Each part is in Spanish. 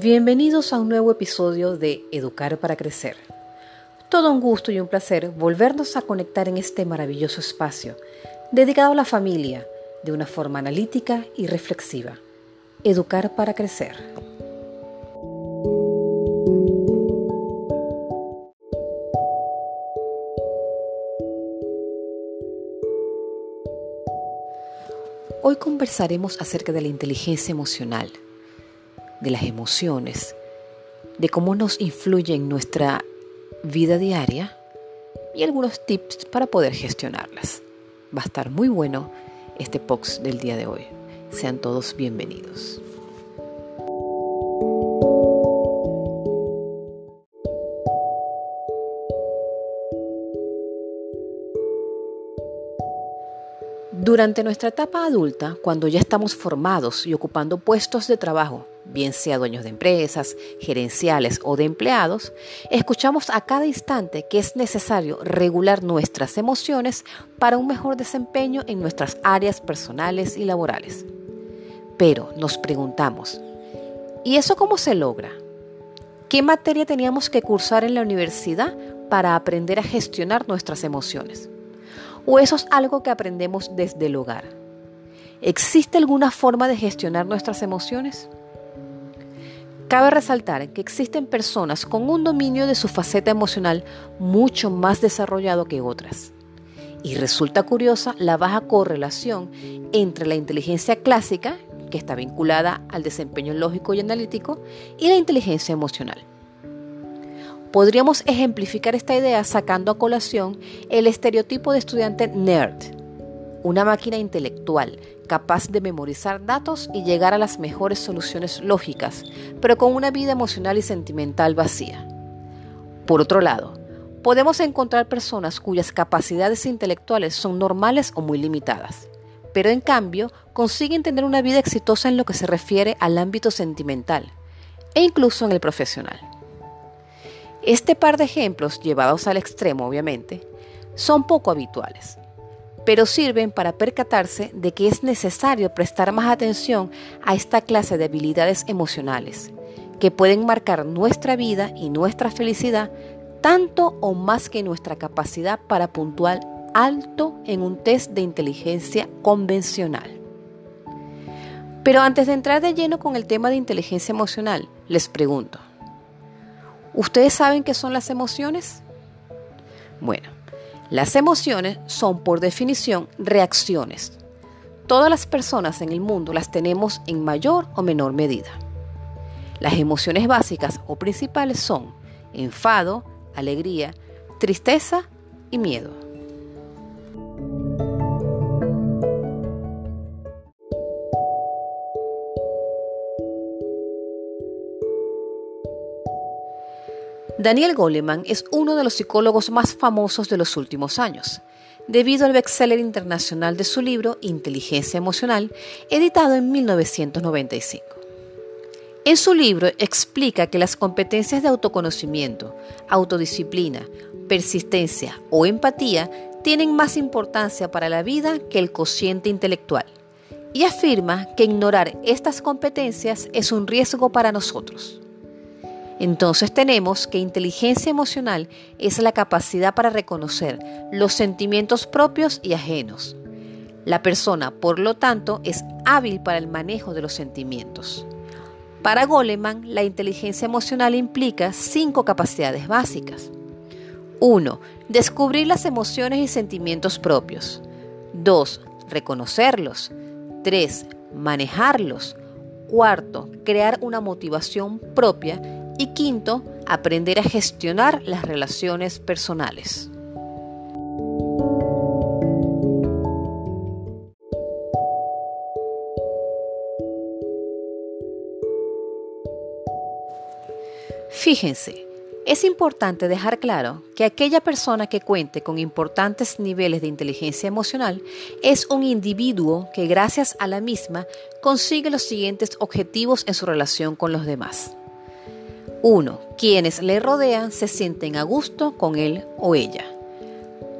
Bienvenidos a un nuevo episodio de Educar para Crecer. Todo un gusto y un placer volvernos a conectar en este maravilloso espacio dedicado a la familia de una forma analítica y reflexiva. Educar para Crecer. Hoy conversaremos acerca de la inteligencia emocional de las emociones, de cómo nos influye en nuestra vida diaria y algunos tips para poder gestionarlas. Va a estar muy bueno este POX del día de hoy. Sean todos bienvenidos. Durante nuestra etapa adulta, cuando ya estamos formados y ocupando puestos de trabajo, bien sea dueños de empresas, gerenciales o de empleados, escuchamos a cada instante que es necesario regular nuestras emociones para un mejor desempeño en nuestras áreas personales y laborales. Pero nos preguntamos, ¿y eso cómo se logra? ¿Qué materia teníamos que cursar en la universidad para aprender a gestionar nuestras emociones? ¿O eso es algo que aprendemos desde el hogar? ¿Existe alguna forma de gestionar nuestras emociones? Cabe resaltar que existen personas con un dominio de su faceta emocional mucho más desarrollado que otras. Y resulta curiosa la baja correlación entre la inteligencia clásica, que está vinculada al desempeño lógico y analítico, y la inteligencia emocional. Podríamos ejemplificar esta idea sacando a colación el estereotipo de estudiante nerd, una máquina intelectual capaz de memorizar datos y llegar a las mejores soluciones lógicas, pero con una vida emocional y sentimental vacía. Por otro lado, podemos encontrar personas cuyas capacidades intelectuales son normales o muy limitadas, pero en cambio consiguen tener una vida exitosa en lo que se refiere al ámbito sentimental e incluso en el profesional. Este par de ejemplos, llevados al extremo obviamente, son poco habituales pero sirven para percatarse de que es necesario prestar más atención a esta clase de habilidades emocionales, que pueden marcar nuestra vida y nuestra felicidad tanto o más que nuestra capacidad para puntuar alto en un test de inteligencia convencional. Pero antes de entrar de lleno con el tema de inteligencia emocional, les pregunto, ¿ustedes saben qué son las emociones? Bueno, las emociones son por definición reacciones. Todas las personas en el mundo las tenemos en mayor o menor medida. Las emociones básicas o principales son enfado, alegría, tristeza y miedo. Daniel Goleman es uno de los psicólogos más famosos de los últimos años, debido al bestseller internacional de su libro Inteligencia Emocional, editado en 1995. En su libro explica que las competencias de autoconocimiento, autodisciplina, persistencia o empatía tienen más importancia para la vida que el cociente intelectual y afirma que ignorar estas competencias es un riesgo para nosotros. Entonces tenemos que inteligencia emocional es la capacidad para reconocer los sentimientos propios y ajenos. La persona, por lo tanto, es hábil para el manejo de los sentimientos. Para Goleman, la inteligencia emocional implica cinco capacidades básicas. 1. Descubrir las emociones y sentimientos propios. 2. Reconocerlos. 3. Manejarlos. Cuarto, crear una motivación propia y quinto, aprender a gestionar las relaciones personales. Fíjense, es importante dejar claro que aquella persona que cuente con importantes niveles de inteligencia emocional es un individuo que gracias a la misma consigue los siguientes objetivos en su relación con los demás. 1. Quienes le rodean se sienten a gusto con él o ella.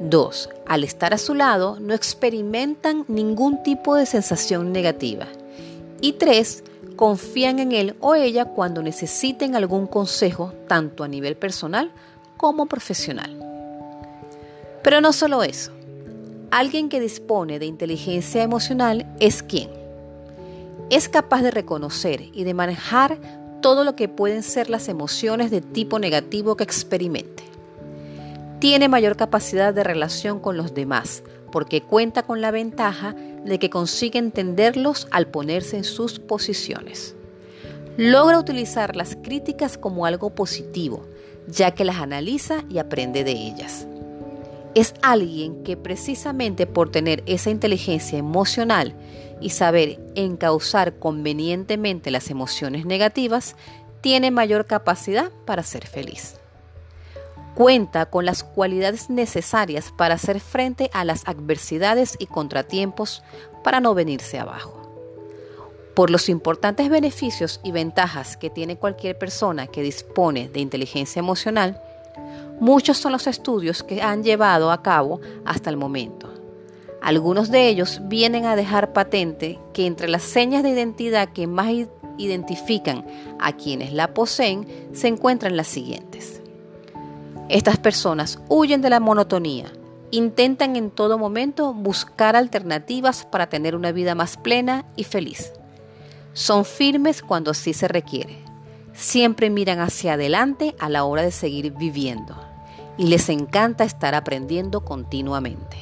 2. Al estar a su lado no experimentan ningún tipo de sensación negativa. Y 3. confían en él o ella cuando necesiten algún consejo, tanto a nivel personal como profesional. Pero no solo eso. Alguien que dispone de inteligencia emocional es quien es capaz de reconocer y de manejar todo lo que pueden ser las emociones de tipo negativo que experimente. Tiene mayor capacidad de relación con los demás porque cuenta con la ventaja de que consigue entenderlos al ponerse en sus posiciones. Logra utilizar las críticas como algo positivo, ya que las analiza y aprende de ellas es alguien que precisamente por tener esa inteligencia emocional y saber encauzar convenientemente las emociones negativas, tiene mayor capacidad para ser feliz. Cuenta con las cualidades necesarias para hacer frente a las adversidades y contratiempos para no venirse abajo. Por los importantes beneficios y ventajas que tiene cualquier persona que dispone de inteligencia emocional, Muchos son los estudios que han llevado a cabo hasta el momento. Algunos de ellos vienen a dejar patente que entre las señas de identidad que más identifican a quienes la poseen se encuentran las siguientes. Estas personas huyen de la monotonía, intentan en todo momento buscar alternativas para tener una vida más plena y feliz. Son firmes cuando sí se requiere. Siempre miran hacia adelante a la hora de seguir viviendo y les encanta estar aprendiendo continuamente.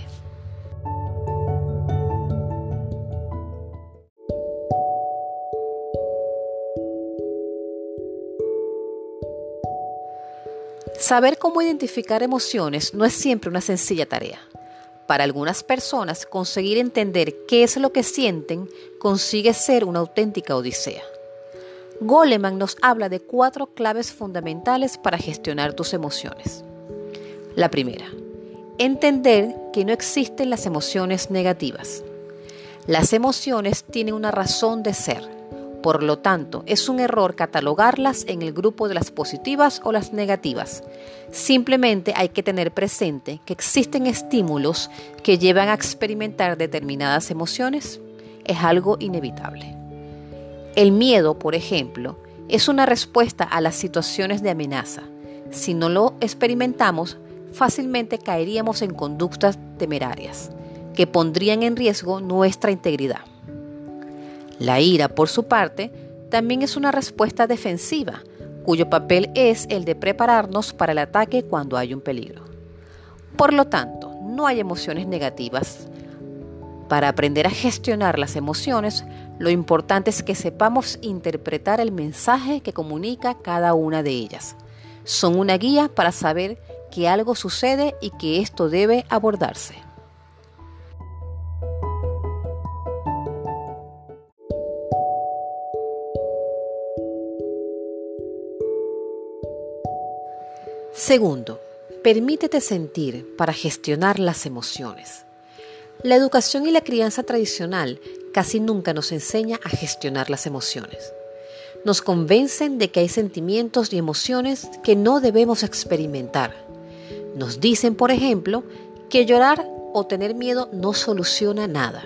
Saber cómo identificar emociones no es siempre una sencilla tarea. Para algunas personas, conseguir entender qué es lo que sienten consigue ser una auténtica odisea. Goleman nos habla de cuatro claves fundamentales para gestionar tus emociones. La primera, entender que no existen las emociones negativas. Las emociones tienen una razón de ser. Por lo tanto, es un error catalogarlas en el grupo de las positivas o las negativas. Simplemente hay que tener presente que existen estímulos que llevan a experimentar determinadas emociones. Es algo inevitable. El miedo, por ejemplo, es una respuesta a las situaciones de amenaza. Si no lo experimentamos, fácilmente caeríamos en conductas temerarias que pondrían en riesgo nuestra integridad. La ira, por su parte, también es una respuesta defensiva, cuyo papel es el de prepararnos para el ataque cuando hay un peligro. Por lo tanto, no hay emociones negativas. Para aprender a gestionar las emociones, lo importante es que sepamos interpretar el mensaje que comunica cada una de ellas. Son una guía para saber que algo sucede y que esto debe abordarse. Segundo, permítete sentir para gestionar las emociones. La educación y la crianza tradicional casi nunca nos enseña a gestionar las emociones. Nos convencen de que hay sentimientos y emociones que no debemos experimentar nos dicen, por ejemplo, que llorar o tener miedo no soluciona nada.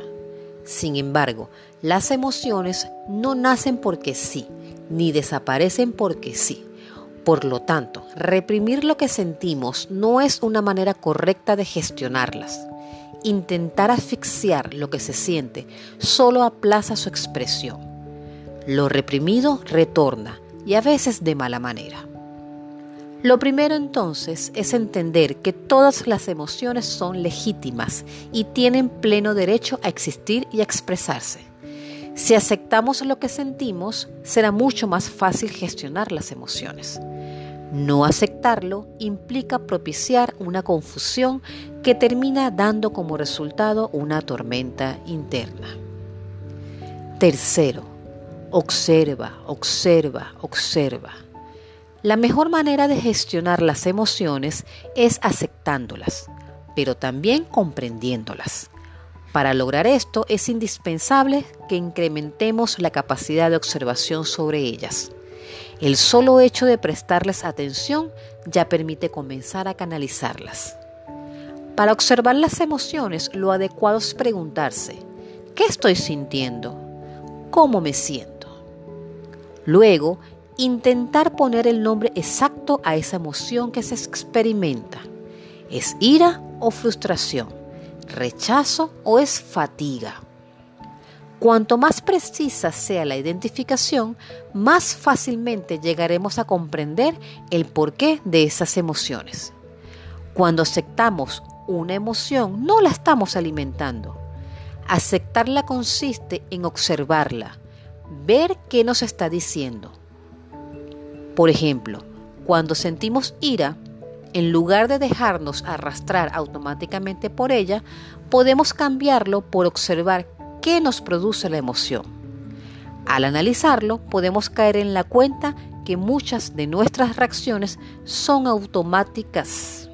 Sin embargo, las emociones no nacen porque sí, ni desaparecen porque sí. Por lo tanto, reprimir lo que sentimos no es una manera correcta de gestionarlas. Intentar asfixiar lo que se siente solo aplaza su expresión. Lo reprimido retorna y a veces de mala manera. Lo primero entonces es entender que todas las emociones son legítimas y tienen pleno derecho a existir y a expresarse. Si aceptamos lo que sentimos, será mucho más fácil gestionar las emociones. No aceptarlo implica propiciar una confusión que termina dando como resultado una tormenta interna. Tercero, observa, observa, observa. La mejor manera de gestionar las emociones es aceptándolas, pero también comprendiéndolas. Para lograr esto es indispensable que incrementemos la capacidad de observación sobre ellas. El solo hecho de prestarles atención ya permite comenzar a canalizarlas. Para observar las emociones, lo adecuado es preguntarse, ¿qué estoy sintiendo? ¿Cómo me siento? Luego, intentar poner el nombre exacto a esa emoción que se experimenta. ¿Es ira o frustración? ¿Rechazo o es fatiga? Cuanto más precisa sea la identificación, más fácilmente llegaremos a comprender el porqué de esas emociones. Cuando aceptamos una emoción, no la estamos alimentando. Aceptarla consiste en observarla, ver qué nos está diciendo. Por ejemplo, cuando sentimos ira, en lugar de dejarnos arrastrar automáticamente por ella, podemos cambiarlo por observar qué nos produce la emoción. Al analizarlo, podemos caer en la cuenta que muchas de nuestras reacciones son automáticas.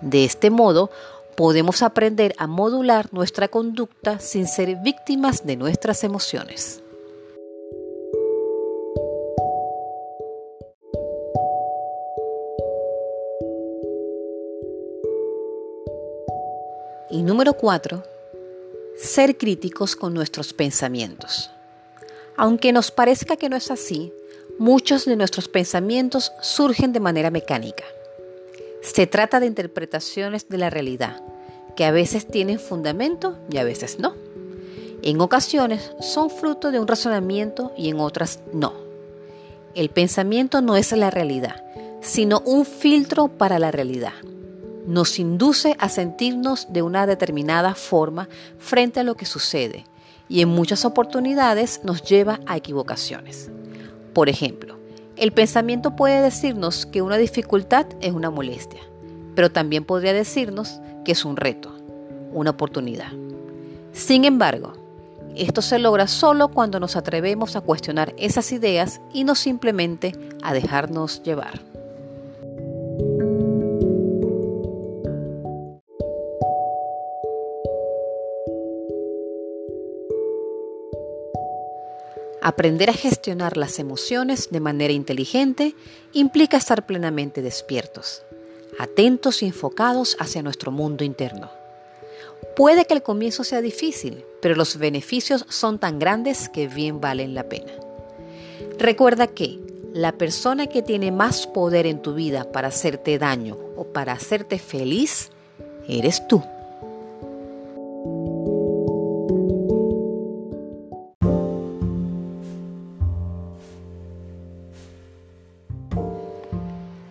De este modo, podemos aprender a modular nuestra conducta sin ser víctimas de nuestras emociones. Y número 4 ser críticos con nuestros pensamientos. Aunque nos parezca que no es así, muchos de nuestros pensamientos surgen de manera mecánica. Se trata de interpretaciones de la realidad, que a veces tienen fundamento y a veces no. En ocasiones son fruto de un razonamiento y en otras no. El pensamiento no es la realidad, sino un filtro para la realidad nos induce a sentirnos de una determinada forma frente a lo que sucede y en muchas oportunidades nos lleva a equivocaciones. Por ejemplo, el pensamiento puede decirnos que una dificultad es una molestia, pero también podría decirnos que es un reto, una oportunidad. Sin embargo, esto se logra solo cuando nos atrevemos a cuestionar esas ideas y no simplemente a dejarnos llevar. Aprender a gestionar las emociones de manera inteligente implica estar plenamente despiertos, atentos y enfocados hacia nuestro mundo interno. Puede que el comienzo sea difícil, pero los beneficios son tan grandes que bien valen la pena. Recuerda que la persona que tiene más poder en tu vida para hacerte daño o para hacerte feliz eres tú.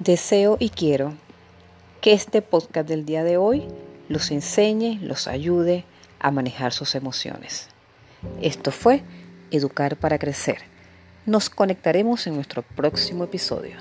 Deseo y quiero que este podcast del día de hoy los enseñe, los ayude a manejar sus emociones. Esto fue Educar para Crecer. Nos conectaremos en nuestro próximo episodio.